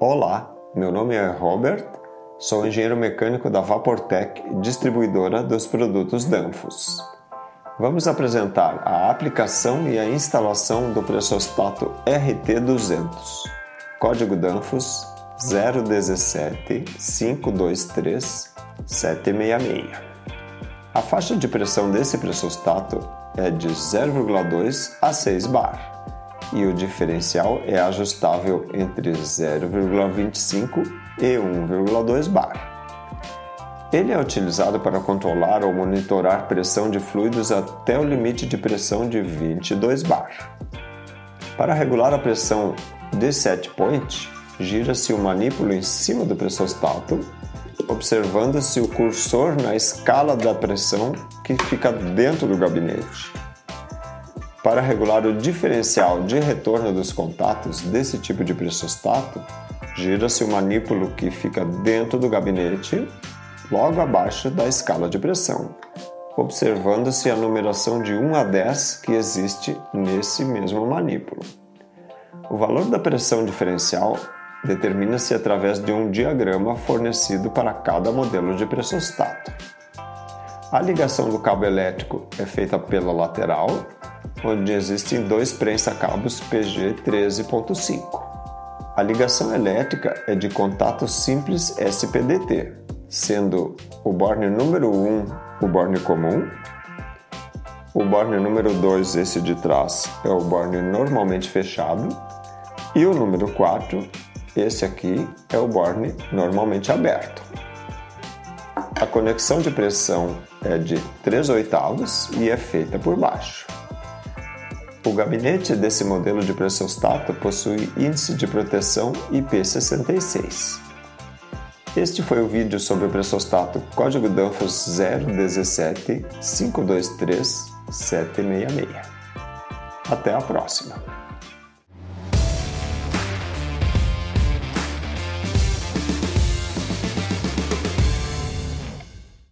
Olá, meu nome é Robert, sou engenheiro mecânico da Vaportec, distribuidora dos produtos Danfoss. Vamos apresentar a aplicação e a instalação do pressostato RT200, código Danfoss 017 523 766. A faixa de pressão desse pressostato é de 0,2 a 6 bar e o diferencial é ajustável entre 0,25 e 1,2 bar. Ele é utilizado para controlar ou monitorar pressão de fluidos até o limite de pressão de 22 bar. Para regular a pressão de set point, gira-se o manípulo em cima do pressostato, observando-se o cursor na escala da pressão que fica dentro do gabinete. Para regular o diferencial de retorno dos contatos desse tipo de pressostato, gira-se o manípulo que fica dentro do gabinete, logo abaixo da escala de pressão, observando-se a numeração de 1 a 10 que existe nesse mesmo manípulo. O valor da pressão diferencial determina-se através de um diagrama fornecido para cada modelo de pressostato. A ligação do cabo elétrico é feita pela lateral onde existem dois prensa-cabos PG 13.5. A ligação elétrica é de contato simples SPDT, sendo o borne número 1 o borne comum, o borne número 2, esse de trás, é o borne normalmente fechado, e o número 4, esse aqui, é o borne normalmente aberto. A conexão de pressão é de 3 oitavos e é feita por baixo. O gabinete desse modelo de pressostato possui índice de proteção IP66. Este foi o vídeo sobre o pressostato código Danfoss 017 523 766. Até a próxima!